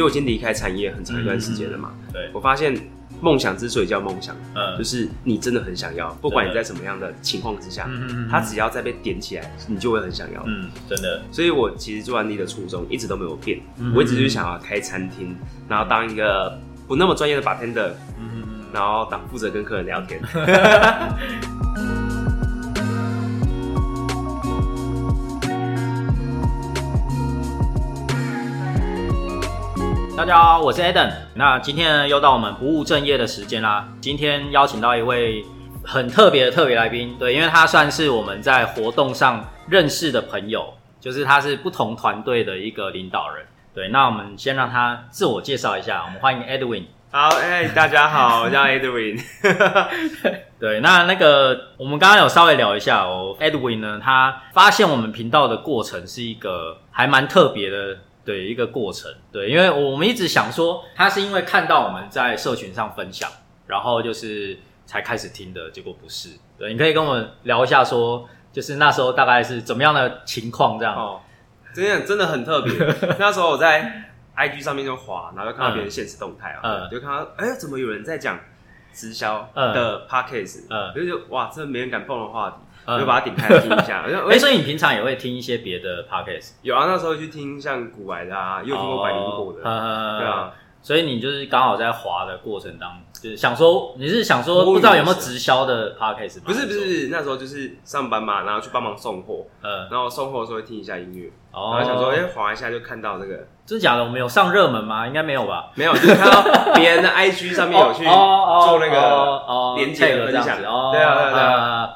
为我已经离开产业很长一段时间了嘛，对，我发现梦想之所以叫梦想，嗯。就是你真的很想要，不管你在什么样的情况之下，它只要再被点起来，你就会很想要。嗯，真的，所以我其实做安利的初衷一直都没有变，嗯我一直就是想要开餐厅，然后当一个不那么专业的 bartender，嗯。然后当负责跟客人聊天。大家好，我是 Eden。那今天呢，又到我们不务正业的时间啦。今天邀请到一位很特别的特别来宾，对，因为他算是我们在活动上认识的朋友，就是他是不同团队的一个领导人。对，那我们先让他自我介绍一下，我们欢迎 Edwin。好，哎、大家好，我叫 Edwin。对，那那个我们刚刚有稍微聊一下哦，Edwin 呢，他发现我们频道的过程是一个还蛮特别的，对一个过程。对，因为我们一直想说，他是因为看到我们在社群上分享，然后就是才开始听的，结果不是。对，你可以跟我们聊一下说，就是那时候大概是怎么样的情况这样？哦，真的真的很特别。那时候我在 IG 上面就滑，然后就看到别人现实动态啊，嗯就看到哎、怎么有人在讲直销嗯的 podcast，嗯就觉得哇，这没人敢碰的话题，嗯我就把它点开来听一下。哎、哎、所以你平常也会听一些别的 podcast？有啊，那时候去听像古玩的啊，也有听过百灵果的，哦对啊，所以你就是刚好在滑的过程当中，就是想说你是想说不知道有没有直销的 podcast 吗？不是不是，那时候就是上班嘛，然后去帮忙送货，呃，然后送货的时候会听一下音乐，哦然后想说哎、滑一下就看到这个，真的假的？我们有上热门吗？应该没有吧？没有，就是看到别人的 IG 上面有去做那个个连接的分享对啊对啊对啊啊，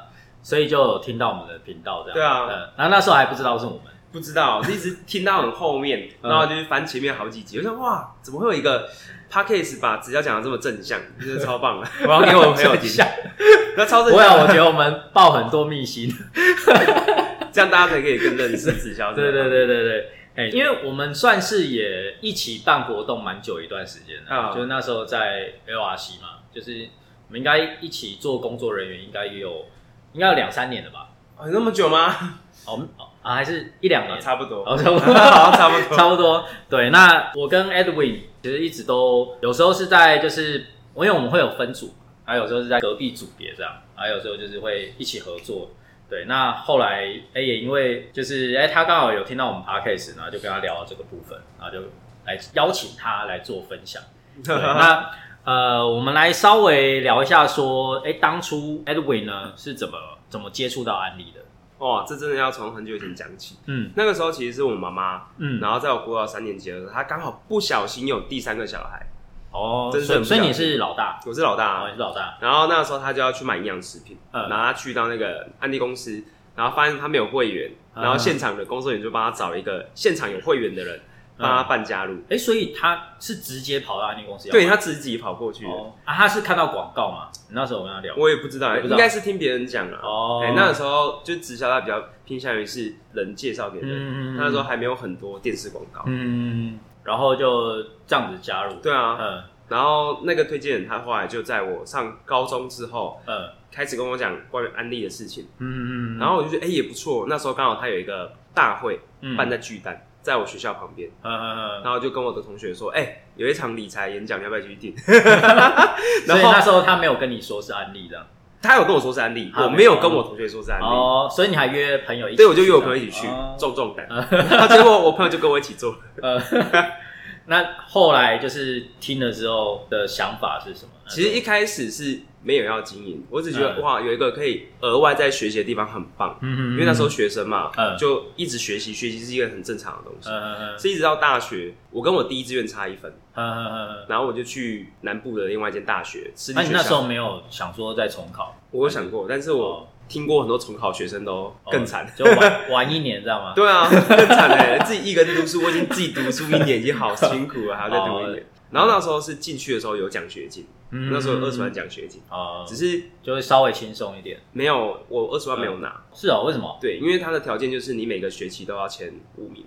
所以就有听到我们的频道这样，对啊。嗯，然后那时候还不知道是我们，不知道，是一直听到很后面，嗯。然后就是翻前面好几集，我想哇，怎么会有一个 podcast 把直销讲的这么正向，真的超棒。的，我要给我们朋友听，像 那超正不会啊，向，我觉得我们爆很多秘辛，这样大家才可以更认识直销。对对对对对。哎、因为我们算是也一起办活动蛮久一段时间的，啊。就是那时候在 LRC 嘛，就是我们应该一起做工作人员，应该也有应该有两三年了吧？哦，那么久吗？哦，啊，还是一两年，差不多，哦，差不多，差不多。差不多。对，那我跟 Edwin 其实一直都有时候是在就是，因为我们会有分组，还有时候是在隔壁组别这样，还有时候就是会一起合作。对，那后来哎、也因为就是哎、他刚好有听到我们 podcast，然后就跟他聊到这个部分，然后就来邀请他来做分享。对，那呃，我们来稍微聊一下说，哎、当初 Edwin 呢是怎么怎么接触到安利的？哦，这真的要从很久以前讲起。嗯。那个时候其实是我妈妈，嗯，然后在我国小三年级的时候，她刚好不小心有第三个小孩，哦，真是所以你是老大，我是老大。哦，你是老大，然后那个时候他就要去买营养食品，嗯。然后他去到那个安利公司，然后发现他没有会员，嗯。然后现场的工作人员就帮他找了一个现场有会员的人，帮他办加入。哎、所以他是直接跑到安利公司要对买他自己跑过去的，哦。啊，他是看到广告嘛？那时候我跟他聊，我也不知道，不知道。应该是听别人讲啊。哦。哎，那个时候就直销，他比较偏向于是人介绍给人，嗯那时候还没有很多电视广告。嗯，然后就这样子加入，对啊，嗯。然后那个推荐人他后来就在我上高中之后嗯。开始跟我讲关于安利的事情，嗯嗯，然后我就觉得哎也不错。那时候刚好他有一个大会嗯。办在巨蛋，在我学校旁边。嗯嗯然后就跟我的同学说，哎、有一场理财演讲，你要不要去听？然后那时候他没有跟你说是安利的，他有跟我说是安利，啊我没有跟我同学说是安利，哦，所以你还约朋友一起，对，我就约我朋友一起去哦，壮壮胆。然后结果我朋友就跟我一起做，呃，那后来就是听了之后的想法是什么？其实一开始是没有要经营，我只觉得、嗯哇，有一个可以额外在学习的地方很棒，嗯因为那时候学生嘛，嗯就一直学习，学习是一个很正常的东西。嗯嗯是一直到大学，我跟我第一志愿差一分，嗯嗯嗯，然后我就去南部的另外一间大学那你。那时候没有想说再重考？我有想过，但是哦我听过很多重考学生都更惨。就玩玩一年，知道吗？对啊，更惨嘞！自己一个人读书，我已经自己读书一年，已经好辛苦了，还要再读一年。然后那时候是进去的时候有奖学金，嗯那时候有二十万奖学金，哦，只是就会稍微轻松一点。没有我二十万没有拿。是哦，为什么？对，因为他的条件就是你每个学期都要前五名，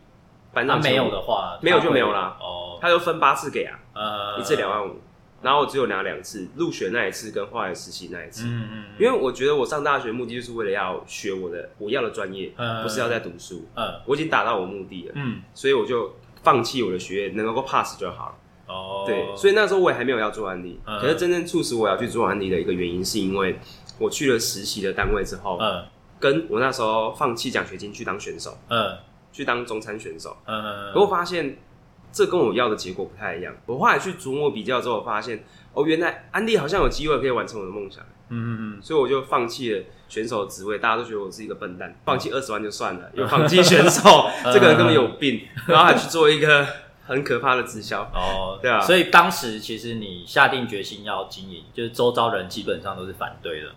班那上前五没有的，话，没有就没有啦哦，他就分八次给啊，呃，一次两万五。然后我只有拿两次，入学那一次跟后来实习那一次。嗯嗯，因为我觉得我上大学目的就是为了要学我的我要的专业，嗯不是要在读书。嗯。我已经达到我目的了，嗯。所以我就放弃我的学业，能够 pass 就好了。哦，对，所以那时候我也还没有要做安利，嗯。可是真正促使我要去做安利的一个原因，是因为我去了实习的单位之后，嗯。跟我那时候放弃奖学金去当选手，嗯。去当中餐选手，嗯，可我发现这跟我要的结果不太一样。我后来去琢磨比较之后，发现哦，原来安利好像有机会可以完成我的梦想，嗯嗯嗯所以我就放弃了选手的职位。大家都觉得我是一个笨蛋，放弃二十万就算了，又放弃选手，这个人根本有病，然后还去做一个很可怕的直销。哦，对啊所以当时其实你下定决心要经营，就是周遭人基本上都是反对的。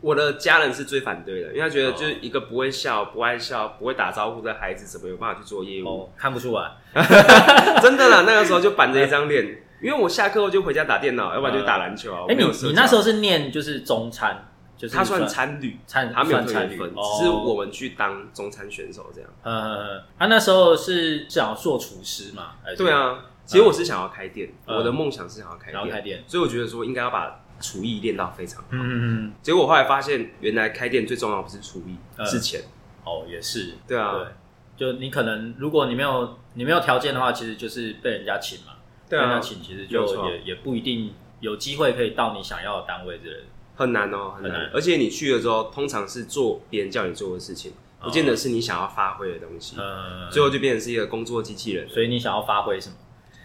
我的家人是最反对的，因为他觉得哦就是一个不会笑、不爱笑、不会打招呼的孩子，怎么有办法去做业务？哦，看不出来。真的啦，那个时候就板着一张脸，因为我下课后就回家打电脑，要不然就打篮球啊。我哎，你你那时候是念就是中餐，就是他算参旅，餐，他没有算参分，哦只是我们去当中餐选手这样。呃，他那时候是想要做厨师嘛？对，啊，其实我是想要开店，嗯我的梦想是想要开店，想要开店。所以我觉得说应该要把厨艺练到非常好。嗯嗯嗯，结果我后来发现，原来开店最重要不是厨艺，嗯是钱。哦，也是。对啊，对，就你可能如果你没有你没有条件的话，其实就是被人家请嘛。对啊，被人家请其实就也也不一定有机会可以到你想要的单位之类的。很难哦，很。难而且你去了之后，通常是做别人叫你做的事情，不见得是你想要发挥的东西，嗯，最后就变成是一个工作机器人。所以你想要发挥什么？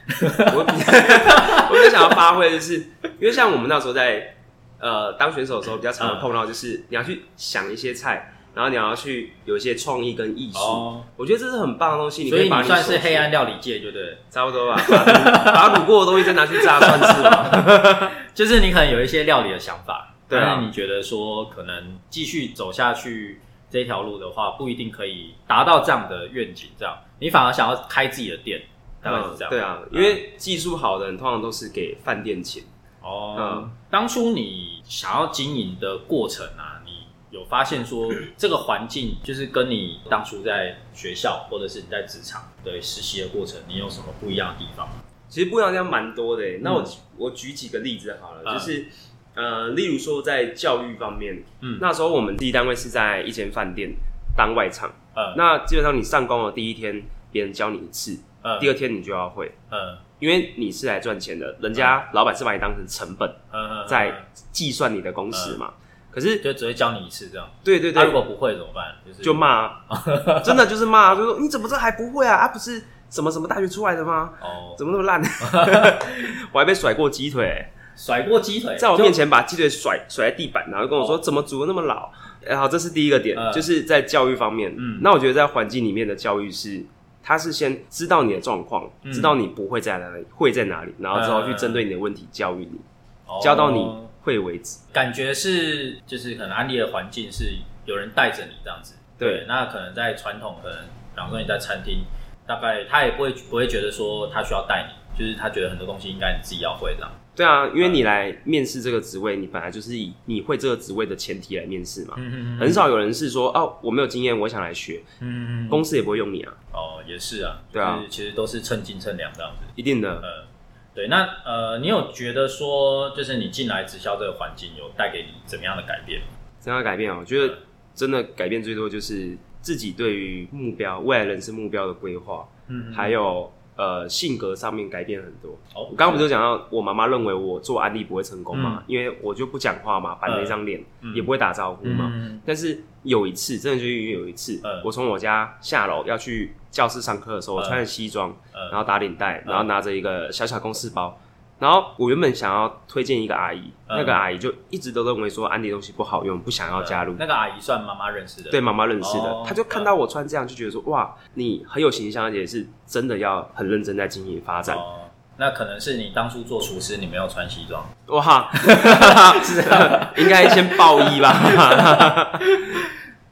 我比较我比较想要发挥的是，因为像我们那时候在呃当选手的时候，比较常会碰到就是你要去想一些菜，然后你要去有一些创意跟艺术。哦，我觉得这是很棒的东西，你所以把你算是手黑暗料理界，对不对？差不多吧，把卤 把卤过的东西再拿去炸算是吗？就是你可能有一些料理的想法，对啊但是你觉得说可能继续走下去这条路的话，不一定可以达到这样的愿景，这样你反而想要开自己的店，大概是这样。嗯对啊，因为技术好的人通常都是给饭店钱。哦，嗯。当初你想要经营的过程啊，你有发现说 这个环境就是跟你当初在学校或者是你在职场对实习的过程，你有什么不一样的地方？其实不一样地方蛮多的。那我、我举几个例子好了，嗯。就是呃，例如说在教育方面，嗯。那时候我们第一单位是在一间饭店当外场，嗯。那基本上你上工的第一天，别人教你一次，嗯第二天你就要会，嗯因为你是来赚钱的，人家老板是把你当成成本嗯，在计算你的工时嘛。可是就只会教你一次这样。对对对，他如果不会怎么办？就是就骂啊，真的就是骂啊，就说你怎么这还不会啊？啊，不是什么什么大学出来的吗？哦，怎么那么烂？我还被甩过鸡腿、甩过鸡腿，在我面前把鸡腿甩甩在地板，然后跟我说、怎么煮的那么老。然后这是第一个点，嗯就是在教育方面。嗯那我觉得在环境里面的教育是，他是先知道你的状况，嗯知道你不会在哪里，会在哪里，然后之后去针对你的问题教育你，哦教到你会为止。感觉是就是可能安利的环境是有人带着你这样子。对那可能在传统，可能比方说你在餐厅，大概他也不会不会觉得说他需要带你，就是他觉得很多东西应该你自己要会这样。对啊，因为你来面试这个职位，你本来就是以你会这个职位的前提来面试嘛。嗯嗯很少有人是说哦，我没有经验，我想来学，嗯嗯公司也不会用你啊，哦，也是啊，对啊其实都是称斤称两这样子。一定的。呃，对，那呃，你有觉得说，就是你进来直销这个环境有带给你怎么样的改变吗？怎样改变啊？我觉得真的改变最多就是自己对于目标、未来人生目标的规划，嗯还有呃性格上面改变很多。哦我刚刚不是讲到我妈妈认为我做安利不会成功嘛？因为我就不讲话嘛，板着一张脸，嗯也不会打招呼嘛。嗯但是有一次，真的就因为有一次，嗯我从我家下楼要去教室上课的时候，我嗯穿着西装，嗯然后打领带，然后拿着一个小小公事包。然后我原本想要推荐一个阿姨，嗯那个阿姨就一直都认为说安迪东西不好用，不想要加入。那个阿姨算妈妈认识的，对妈妈认识的哦，她就看到我穿这样，就觉得说哇，你很有形象，而且是真的要很认真在经营发展。哦，那可能是你当初做厨师，你没有穿西装，哇，应该先报衣吧。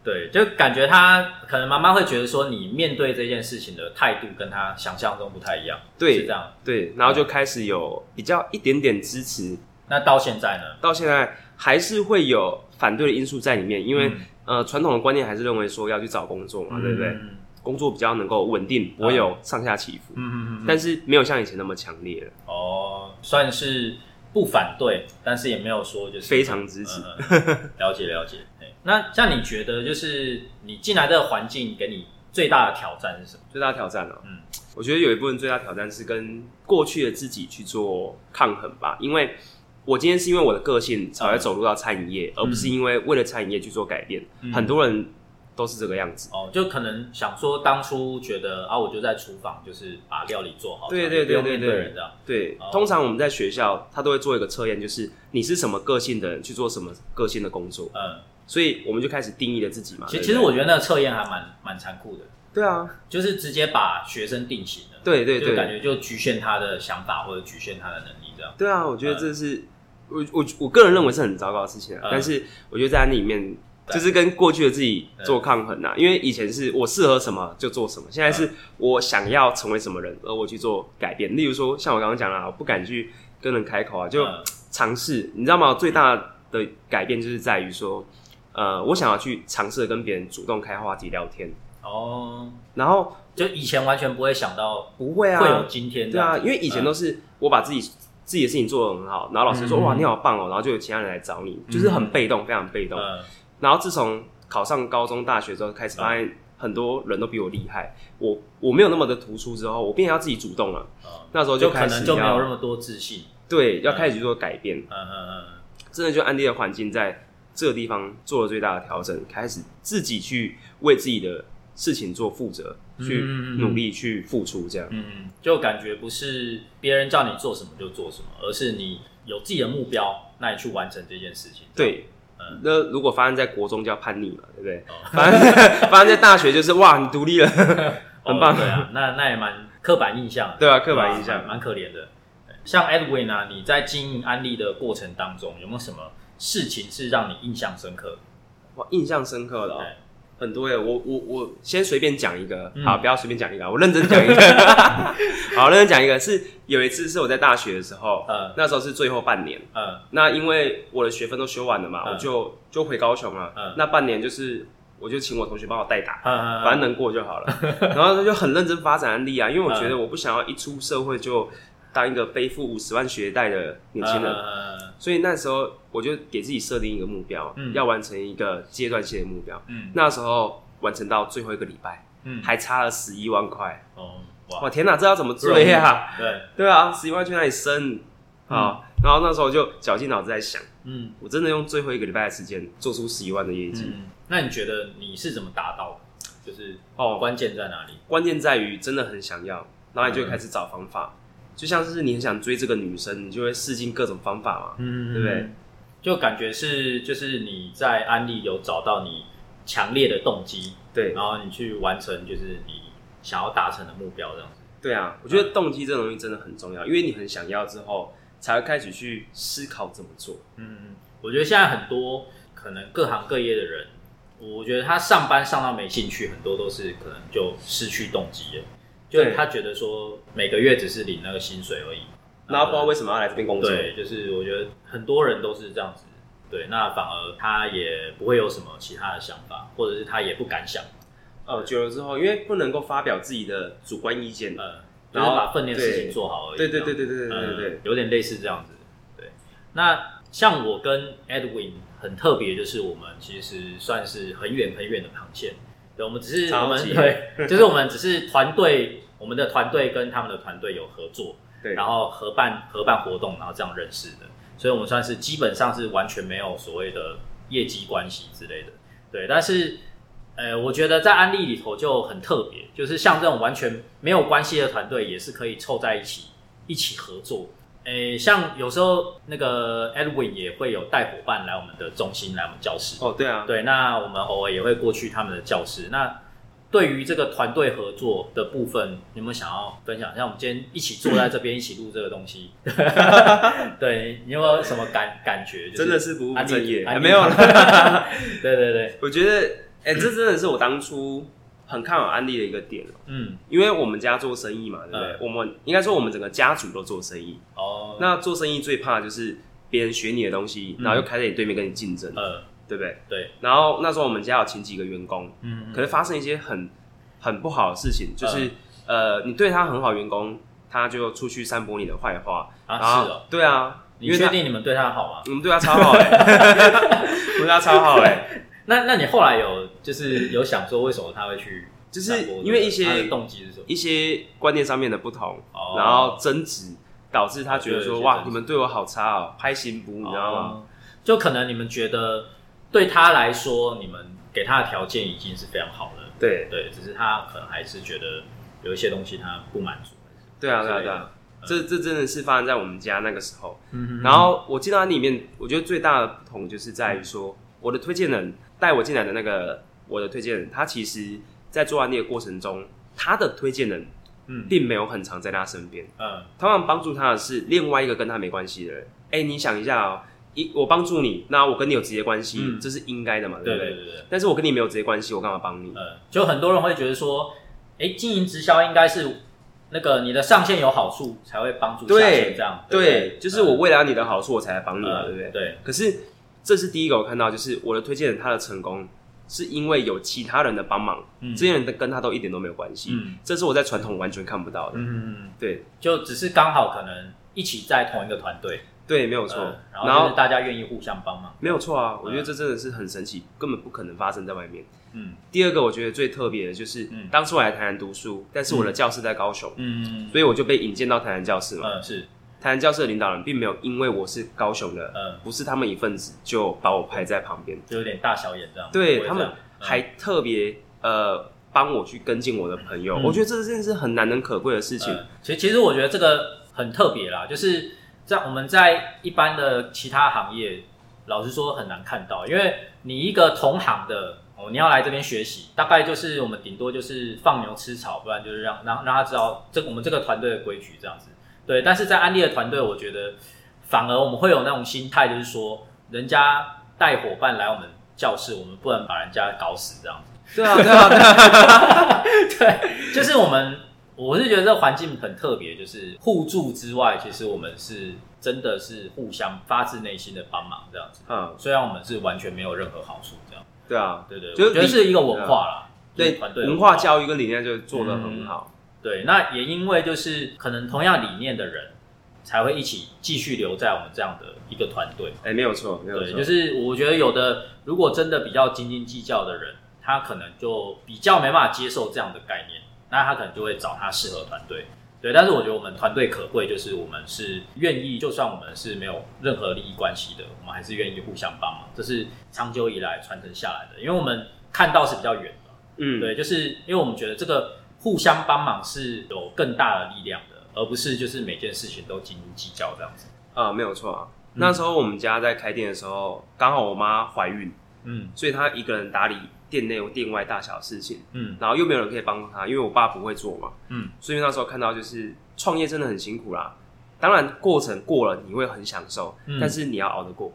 对，就感觉他可能妈妈会觉得说，你面对这件事情的态度跟他想象中不太一样，对是这样。对，然后就开始有比较一点点支持，那到现在呢？到现在还是会有反对的因素在里面，因为、嗯呃传统的观念还是认为说要去找工作嘛，对不对？嗯工作比较能够稳定，不会有上下起伏，嗯嗯嗯。但是没有像以前那么强烈了，哦，算是不反对，但是也没有说就是非常支持。了解了解。对那像你觉得，就是你进来这个环境给你最大的挑战是什么？最大的挑战哦、嗯我觉得有一部分最大挑战是跟过去的自己去做抗衡吧，因为我今天是因为我的个性才会走入到餐饮业，而不是因为为了餐饮业去做改变。很多人都是这个样子。哦，就可能想说当初觉得啊，我就在厨房，就是把料理做好，对对对对。对，通常我们在学校，他都会做一个测验，就是你是什么个性的人，去做什么个性的工作。嗯，所以我们就开始定义了自己嘛。其实，其实我觉得那个测验还蛮蛮残酷的。对啊，就是直接把学生定型了。对对对，感觉就局限他的想法或者局限他的能力这样。对啊，我觉得这是我我我个人认为是很糟糕的事情啊。但是我觉得在那里面。就是跟过去的自己做抗衡啊，因为以前是我适合什么就做什么，现在是我想要成为什么人，而我去做改变。例如说，像我刚刚讲了，我不敢去跟人开口啊，就尝试，你知道吗？最大的改变就是在于说，呃，我想要去尝试跟别人主动开话题聊天。哦。然后就以前完全不会想到，不会啊，会有今天，对啊，因为以前都是我把自己自己的事情做得很好，然后老师说哇你好棒哦，然后就有其他人来找你，就是很被动，非常被动。然后自从考上高中、大学之后，开始发现很多人都比我厉害，我我没有那么的突出之后，我变要自己主动了。那时候就可能就没有那么多自信，对，要开始去做改变。嗯嗯嗯，真的就安迪的环境在这个地方做了最大的调整，开始自己去为自己的事情做负责，去努力去付出，这样。嗯嗯，就感觉不是别人叫你做什么就做什么，而是你有自己的目标，那你去完成这件事情。对。那如果发生在国中叫叛逆嘛，对不对？发生发生在大学就是哇，你独立了，很棒。对啊，那那也蛮刻板印象。对啊，刻板印象蛮可怜的。像 Edwin 啊，你在经营安利的过程当中，有没有什么事情是让你印象深刻？哇，印象深刻的。很多耶，我我我先随便讲一个，好，不要随便讲一个，我认真讲一个，好，认真讲一个，是有一次是我在大学的时候，嗯，那时候是最后半年，嗯，那因为我的学分都修完了嘛，我就就回高雄了，嗯，那半年就是我就请我同学帮我代打，嗯反正能过就好了，然后他就很认真发展案例啊，因为我觉得我不想要一出社会就。当一个背负五十万学贷的年轻人，所以那时候我就给自己设定一个目标，嗯要完成一个阶段性的目标。嗯那时候完成到最后一个礼拜，嗯还差了十一万块。哦，哇天哪，这要怎么追呀？对对啊，十一万去哪里生？好，然后那时候就绞尽脑汁在想，嗯，我真的用最后一个礼拜的时间做出十一万的业绩。那你觉得你是怎么达到的？就是哦，关键在哪里？关键在于真的很想要，然后你就开始找方法。就像是你很想追这个女生，你就会试尽各种方法嘛，嗯，对不对？就感觉是，就是你在安利有找到你强烈的动机，对，然后你去完成就是你想要达成的目标，这样子。对啊，我觉得动机这东西真的很重要，因为你很想要之后，才会开始去思考怎么做。嗯，我觉得现在很多可能各行各业的人，我觉得他上班上到没兴趣，很多都是可能就失去动机了。就为他觉得说每个月只是领那个薪水而已。那不知道为什么要来这边工作。就是我觉得很多人都是这样子。对那反而他也不会有什么其他的想法或者是他也不敢想。哦久了之后因为不能够发表自己的主观意见。呃然后把分裂事情做好而已对。对对对对有点类似这样子。对。那像我跟 edwin 很特别就是我们其实算是很远很远的航线。对我们只是我们对就是我们只是团队我们的团队跟他们的团队有合作，对，然后合办合办活动，然后这样认识的，所以我们算是基本上是完全没有所谓的业绩关系之类的，对。但是，呃，我觉得在安利里头就很特别，就是像这种完全没有关系的团队，也是可以凑在一起一起合作。诶，像有时候那个 Edwin 也会有带伙伴来我们的中心，来我们教室。哦，对啊，对，那我们偶尔也会过去他们的教室。那对于这个团队合作的部分，有没有想要分享？像我们今天一起坐在这边，一起录这个东西，对你有没有什么感感觉？真的是不务正业，还没有了。对对对，我觉得，哎，这真的是我当初。很看好安利的一个点嗯，因为我们家做生意嘛，对不对？我们应该说我们整个家族都做生意哦。那做生意最怕就是别人学你的东西，然后又开在你对面跟你竞争，嗯，对不对？对。然后那时候我们家有请几个员工，嗯，可能发生一些很很不好的事情，就是呃，你对他很好，员工他就出去散播你的坏话啊，是哦，对啊，你确定你们对他好吗？我们对他超好哎，对他超好哎。那那你后来有就是有想说为什么他会去就是因为一些动机是什么？一些观念上面的不同，哦然后争执，导致他觉得说哇，你们对我好差哦，拍行不，你知道吗？哦？就可能你们觉得对他来说，你们给他的条件已经是非常好了，对，对，只是他可能还是觉得有一些东西他不满足。对啊，对啊，对啊，这这真的是发生在我们家那个时候。嗯然后我进到里面，我觉得最大的不同就是在于说，我的推荐人带我进来的那个我的推荐人，他其实在做案例的过程中，他的推荐人嗯。并没有很常在他身边，嗯。通常帮助他的是另外一个跟他没关系的人。哎，你想一下哦，一我帮助你，那我跟你有直接关系，嗯这是应该的嘛，对不对？对对对，但是我跟你没有直接关系，我干嘛帮你？呃，就很多人会觉得说，哎，经营直销应该是那个你的上线有好处才会帮助下线对这样，对不对，就是我为了你的好处，我才来帮你嘛，呃对不对？对，可是这是第一个我看到，就是我的推荐人他的成功是因为有其他人的帮忙，嗯这些人的跟他都一点都没有关系，嗯这是我在传统完全看不到的。嗯，对就只是刚好可能一起在同一个团队，对，没有错。呃然然后大家愿意互相帮忙，没有错啊，我觉得这真的是很神奇，根本不可能发生在外面。嗯。第二个我觉得最特别的就是，嗯。当初我来台南读书，但是我的教室在高雄，嗯所以我就被引荐到台南教室嘛。嗯是。台南教室的领导人并没有因为我是高雄的，嗯，不是他们一份子，就把我排在旁边。就有点大小眼这样，对他们还特别呃帮我去跟进我的朋友，嗯。我觉得这真的是很难能可贵的事情。呃其实其实我觉得这个很特别啦，就是在我们在一般的其他行业，老实说很难看到，因为你一个同行的哦，你要来这边学习，大概就是我们顶多就是放牛吃草，不然就是让让让他知道这我们这个团队的规矩这样子。对，但是在安利的团队，我觉得反而我们会有那种心态，就是说人家带伙伴来我们教室，我们不能把人家搞死这样子。对啊，对啊，对 就是我们，我是觉得这环境很特别，就是互助之外，其实我们是真的是互相发自内心的帮忙这样子。嗯，虽然我们是完全没有任何好处，这样，对啊，对对，就是我觉得是一个文化啦，就是对团队文化教育跟理念就做得很好。对，那也因为就是可能同样理念的人，才会一起继续留在我们这样的一个团队。哎，没有错，没有对，错，就是我觉得有的如果真的比较斤斤计较的人，他可能就比较没办法接受这样的概念，那他可能就会找他适合团队。对，但是我觉得我们团队可贵，就是我们是愿意，就算我们是没有任何利益关系的，我们还是愿意互相帮忙，这是长久以来传承下来的。因为我们看到是比较远的，嗯，对，就是因为我们觉得这个互相帮忙是有更大的力量的，而不是就是每件事情都斤斤计较这样子。啊，没有错那时候我们家在开店的时候，刚好我妈怀孕，嗯所以她一个人打理店内店外大小事情，嗯然后又没有人可以帮他，因为我爸不会做嘛，嗯，所以那时候看到就是创业真的很辛苦啦。当然过程过了你会很享受，嗯但是你要熬得过。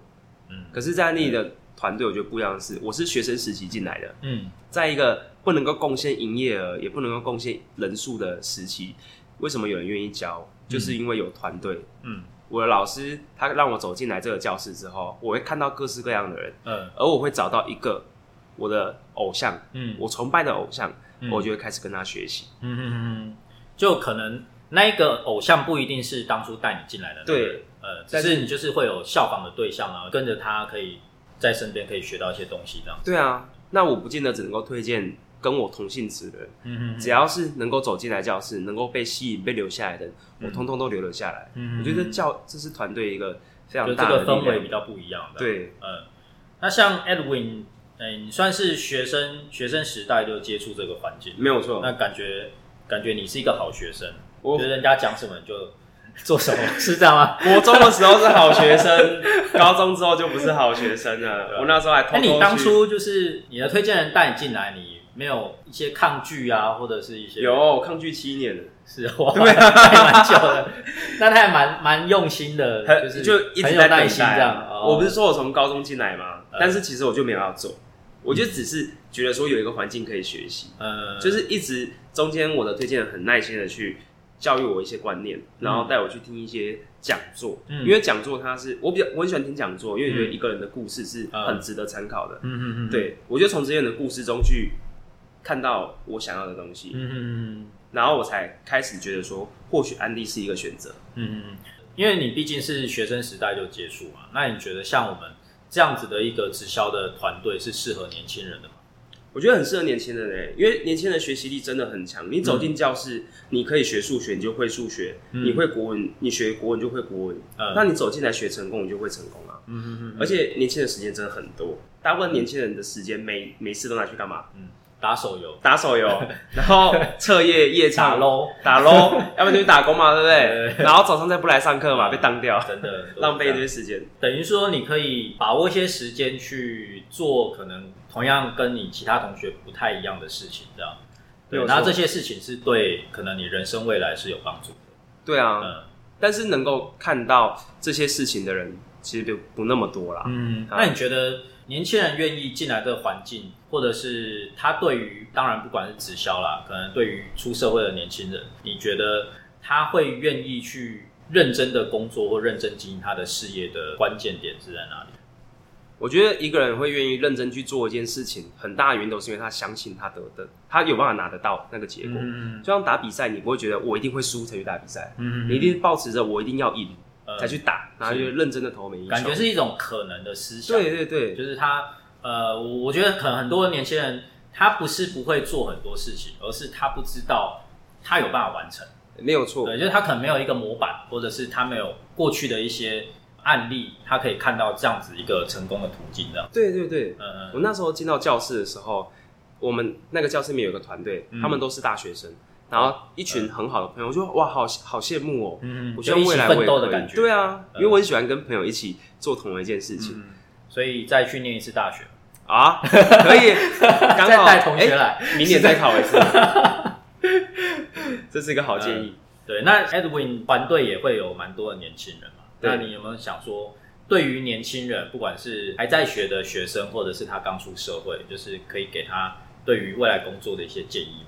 嗯可是，在你的团队，我觉得不一样的是，我是学生时期进来的，嗯在一个不能够贡献营业额，也不能够贡献人数的时期，为什么有人愿意教？就是因为有团队。嗯我的老师他让我走进来这个教室之后，我会看到各式各样的人，嗯而我会找到一个我的偶像，嗯我崇拜的偶像，嗯我就会开始跟他学习。嗯嗯嗯，就可能那一个偶像不一定是当初带你进来的对，呃，只但是你就是会有效仿的对象啊，跟着他可以在身边可以学到一些东西这样子。对啊，那我不见得只能够推荐跟我同性质的人，嗯只要是能够走进来教室，能够被吸引、被留下来的人，我通通都留了下来。嗯我觉得教这是团队一个非常大的氛围比量。较不一样的。，对，嗯，那像 Edwin，哎、你算是学生学生时代就接触这个环境，没有错。那感觉感觉你是一个好学生，我觉得人家讲什么你就做什么，是这样吗？国中的时候是好学生，高中之后就不是好学生了。我那时候还偷那。你当初就是你的推荐人带你进来，你没有一些抗拒啊，或者是一些有抗拒七年了，是哇，对 蛮久的，那他还蛮蛮用心的，就是就一直在等耐心这样。我不是说我从高中进来嘛，嗯但是其实我就没有要做，我就只是觉得说有一个环境可以学习，呃，就是一直中间我的推荐人很耐心的去教育我一些观念，然后带我去听一些讲座，嗯因为讲座它是我比较我很喜欢听讲座，因为觉得嗯一个人的故事是很值得参考的。嗯嗯嗯，对，我就从这些人的故事中去看到我想要的东西，嗯嗯嗯然后我才开始觉得说，或许安利是一个选择。嗯嗯嗯，因为你毕竟是学生时代就结束嘛，那你觉得像我们这样子的一个直销的团队是适合年轻人的吗？我觉得很适合年轻人诶，因为年轻人学习力真的很强。你走进教室，你可以学数学，你就会数学；嗯你会国文，你学国文就会国文。嗯那你走进来学成功，你就会成功啊。嗯嗯嗯，而且年轻人时间真的很多，大部分年轻人的时间每每次都拿去干嘛？打手游、打手游，然后彻夜夜打唱、low，打 low，要不然就去打工嘛，对不对？对？然后早上再不来上课嘛，被当掉，真的浪费一这样堆时间。等于说，你可以把握一些时间去做可能同样跟你其他同学不太一样的事情，这样。对，没有错那这些事情是对可能你人生未来是有帮助的。对啊，嗯。但是能够看到这些事情的人，其实就不那么多啦。嗯，啊。那你觉得年轻人愿意进来这个环境，或者是他对于当然不管是直销啦，可能对于出社会的年轻人，你觉得他会愿意去认真的工作或认真经营他的事业的关键点是在哪里？我觉得一个人会愿意认真去做一件事情，很大的原因都是因为他相信他得的，他有办法拿得到那个结果。嗯就像打比赛，你不会觉得我一定会输才去打比赛，嗯你一定是保持着我一定要赢呃才去打，然后就认真的投每一球。感觉是一种可能的思想。对对对，就是他呃，我我觉得可能很多年轻人他不是不会做很多事情，而是他不知道他有办法完成。没有错。对，就是他可能没有一个模板，或者是他没有过去的一些案例，他可以看到这样子一个成功的途径，这样。对对对，嗯我那时候进到教室的时候，我们那个教室里面有个团队，嗯他们都是大学生，然后一群很好的朋友，我就哇，好好羡慕哦。嗯我希望未来我奋也可以斗的感觉。对啊，嗯因为我很喜欢跟朋友一起做同一件事情嗯，所以再去念一次大学，啊，可以，刚好带同学哎来。明年再考一次，这是一个好建议。对，那 Edwin 团队也会有蛮多的年轻人嘛。对那你有没有想说，对于年轻人，不管是还在学的学生，或者是他刚出社会，就是可以给他对于未来工作的一些建议嘛？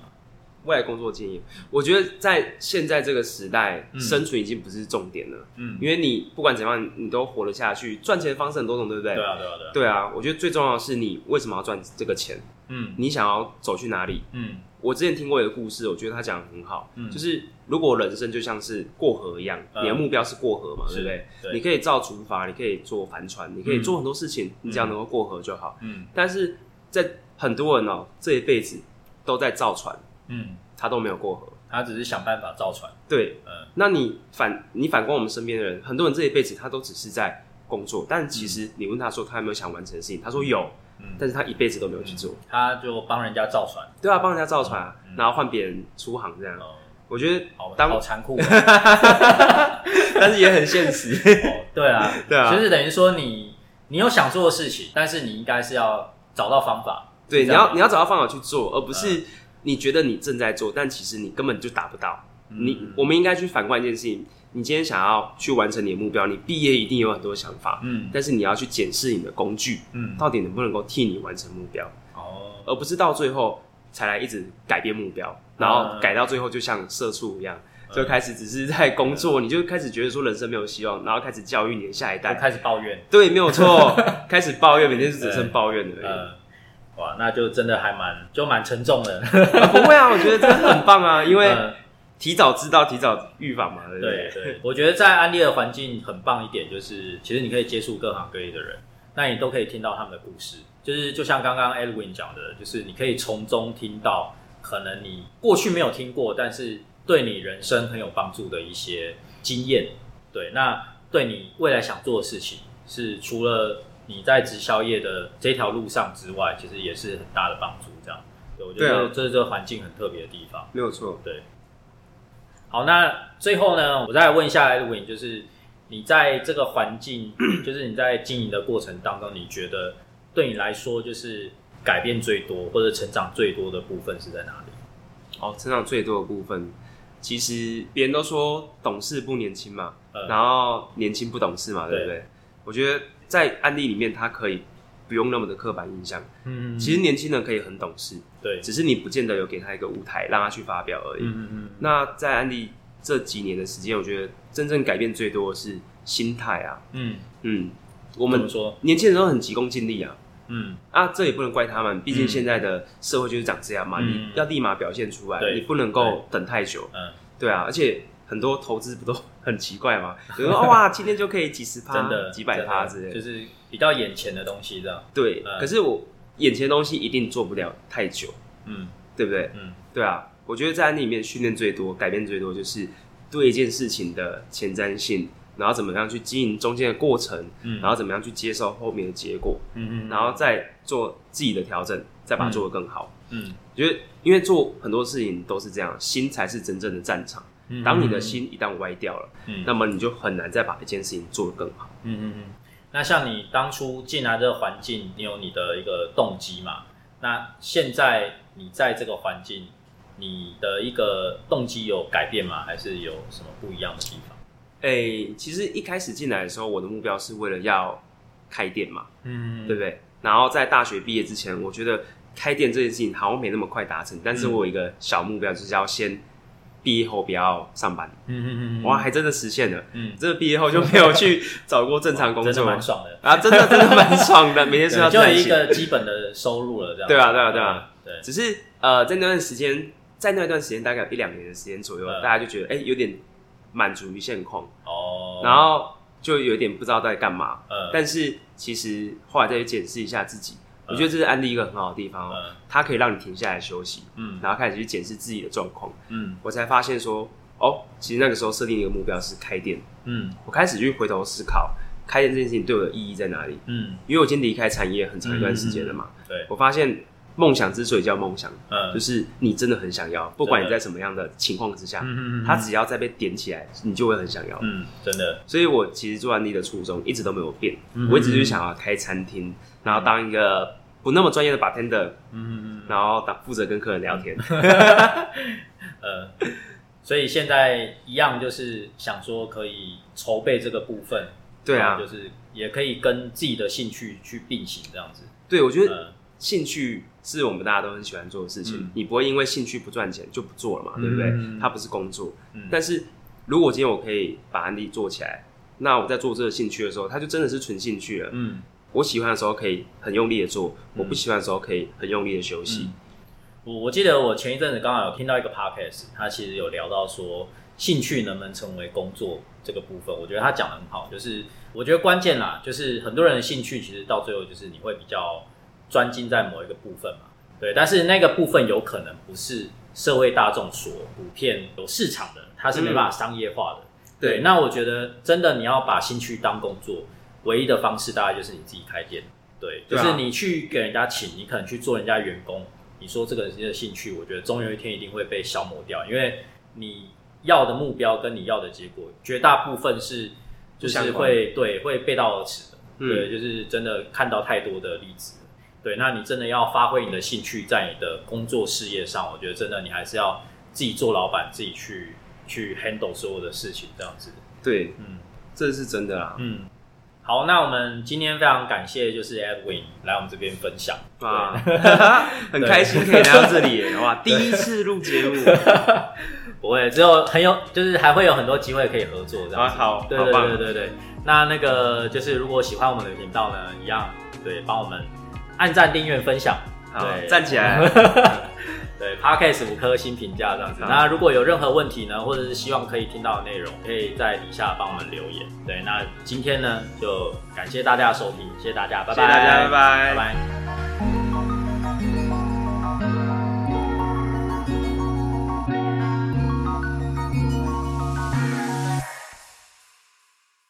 未来工作经验，我觉得在现在这个时代，嗯。生存已经不是重点了，嗯，因为你不管怎样，你都活得下去，赚钱的方式很多种，对不对？对啊，对啊，对啊。对啊，我觉得最重要的是你为什么要赚这个钱，嗯。你想要走去哪里？嗯。我之前听过一个故事，我觉得他讲的很好，嗯。就是如果人生就像是过河一样，嗯。你的目标是过河嘛，是对不对？对。你可以造竹筏，你可以做帆船，你可以做很多事情，你只要能够过河就好。嗯。但是在很多人哦，这一辈子都在造船，嗯，他都没有过河。他只是想办法造船。对，嗯那你反你反观我们身边的人，很多人这一辈子他都只是在工作，但其实你问他说他有没有想完成的事情，他说有，嗯，但是他一辈子都没有去做。他就帮人家造船。对啊，帮人家造船然后换别人出航这样。哦，我觉得好，当好残酷。但是也很现实。哦，对啊，对啊就是等于说你你有想做的事情，但是你应该是要找到方法。对，你要你要找到方法去做，而不是你觉得你正在做，但其实你根本就达不到。你嗯我们应该去反观一件事情：你今天想要去完成你的目标，你毕业一定有很多想法，嗯但是你要去检视你的工具嗯，到底能不能够替你完成目标，哦，而不是到最后才来一直改变目标，然后改到最后就像社畜一样。嗯就开始只是在工作，你就开始觉得说人生没有希望，然后开始教育你的下一代。就开始抱怨。对，没有错，开始抱怨，每天就只剩抱怨而已。呃，哇，那就真的还蛮就蛮沉重的。啊不会啊，我觉得真的很棒啊，因为嗯提早知道，提早预防嘛，对不对？对对，我觉得在安利的环境很棒一点，就是其实你可以接触各行各业的人，那你都可以听到他们的故事。就是就像刚刚 Edwin 讲的，就是你可以从中听到可能你过去没有听过，但是对你人生很有帮助的一些经验。对，那对你未来想做的事情，是除了你在直销业的这条路上之外，其实也是很大的帮助。这样，对我觉得这是这个环境很特别的地方。没有错。对，好，那最后呢，我再问一下 Edwin，就是你在这个环境，就是你在经营的过程当中，你觉得对你来说，就是改变最多或者成长最多的部分是在哪里？哦，成长最多的部分，其实别人都说懂事不年轻嘛，呃然后年轻不懂事嘛，对不对？我觉得在案例里面，他可以不用那么的刻板印象。嗯其实年轻人可以很懂事，对，只是你不见得有给他一个舞台让他去发表而已。嗯嗯那在安利这几年的时间，我觉得真正改变最多的是心态啊。嗯，嗯，我我们说，年轻人都很急功近利啊。嗯。啊，这也不能怪他们，毕竟嗯。现在的社会就是长这样嘛，嗯。你要立马表现出来，你不能够等太久。嗯，对啊，而且很多投资不都很奇怪嘛？比如说哇，今天就可以几十趴、真的几百趴之类就是比较眼前的东西这样。对，嗯可是我眼前的东西一定做不了太久，嗯对不对？嗯对啊，我觉得在案例里面训练最多、改变最多，就是对一件事情的前瞻性，然后怎么样去经营中间的过程，嗯然后怎么样去接受后面的结果，嗯嗯，然后再做自己的调整，再把它做得更好。嗯我觉得，因为做很多事情都是这样，心才是真正的战场。嗯当你的心一旦歪掉了，嗯那么你就很难再把一件事情做得更好。嗯嗯嗯。那像你当初进来这个环境，你有你的一个动机嘛？那现在你在这个环境，你的一个动机有改变吗？还是有什么不一样的地方？诶、其实一开始进来的时候，我的目标是为了要开店嘛，嗯对不对？然后在大学毕业之前，我觉得开店这件事情好像没那么快达成，但是我有一个小目标，就是要先毕业后不要上班。嗯嗯嗯哇，还真的实现了！嗯，这个毕业后就没有去找过正常工 真的作蛮爽的，啊，真的真的蛮爽的，每天睡到对就有一。个基本的收入了，这样。对啊对啊对啊嗯，对，只是呃，在那段时间，在那段时间大概有一两年的时间左右，嗯大家就觉得哎、有点满足于现况，哦，然后就有点不知道在干嘛。嗯，但是其实后来再去检视一下自己，嗯我觉得这是安利一个很好的地方它可以让你停下来休息，嗯。然后开始去检视自己的状况。嗯。我才发现说，哦，其实那个时候设定一个目标是开店，嗯。我开始去回头思考开店这件事情对我的意义在哪里。嗯，因为我已经离开产业很长一段时间了嘛，对，我发现梦想之所以叫梦想，嗯，就是你真的很想要，不管你在什么样的情况之下，嗯嗯它只要再被点起来，你就会很想要。嗯，真的，所以我其实做安利的初衷一直都没有变，嗯我一直就想要开餐厅，然后当一个不那么专业的 bartender，嗯嗯然后当负责跟客人聊天。呃，所以现在一样就是想说可以筹备这个部分，对啊。就是也可以跟自己的兴趣去并行这样子，对，我觉得呃，兴趣是我们大家都很喜欢做的事情，嗯。你不会因为兴趣不赚钱就不做了嘛，对不对？嗯？它不是工作，嗯。但是如果今天我可以把安利做起来，那我在做这个兴趣的时候，它就真的是纯兴趣了。嗯我喜欢的时候可以很用力的做，我不喜欢的时候可以很用力的休息。嗯我我记得我前一阵子刚好有听到一个 podcast，他其实有聊到说兴趣能不能成为工作这个部分，我觉得他讲的很好，就是我觉得关键啦，就是很多人的兴趣其实到最后就是你会比较专精在某一个部分嘛，对，但是那个部分有可能不是社会大众所普遍有市场的，它是没办法商业化的。对，对那我觉得真的你要把兴趣当工作，唯一的方式大概就是你自己开店。对，就是你去给人家请，你可能去做人家员工，你说这个人的兴趣，我觉得终有一天一定会被消磨掉，因为你要的目标跟你要的结果，绝大部分是就是会对会背道而驰的。嗯对，就是真的看到太多的例子。对，那你真的要发挥你的兴趣在你的工作事业上，我觉得真的你还是要自己做老板，自己去去 handle 所有的事情，这样子。对，嗯这是真的啊。嗯。好，那我们今天非常感谢就是 Edwin 来我们这边分享。啊，很开心可以来到这里耶，哇，第一次录节目，不会，只有很有，就是还会有很多机会可以合作这样好对对好对对对。那那个就是如果喜欢我们的频道呢，一样对，帮我们按赞、订阅、分享。好对，站起来。对 Podcast 五颗星评价这样子。那如果有任何问题呢，或者是希望可以听到的内容，可以在底下帮我们留言。对，那今天呢就感谢大家的收听，谢谢大家，拜拜，谢谢大家拜拜拜拜。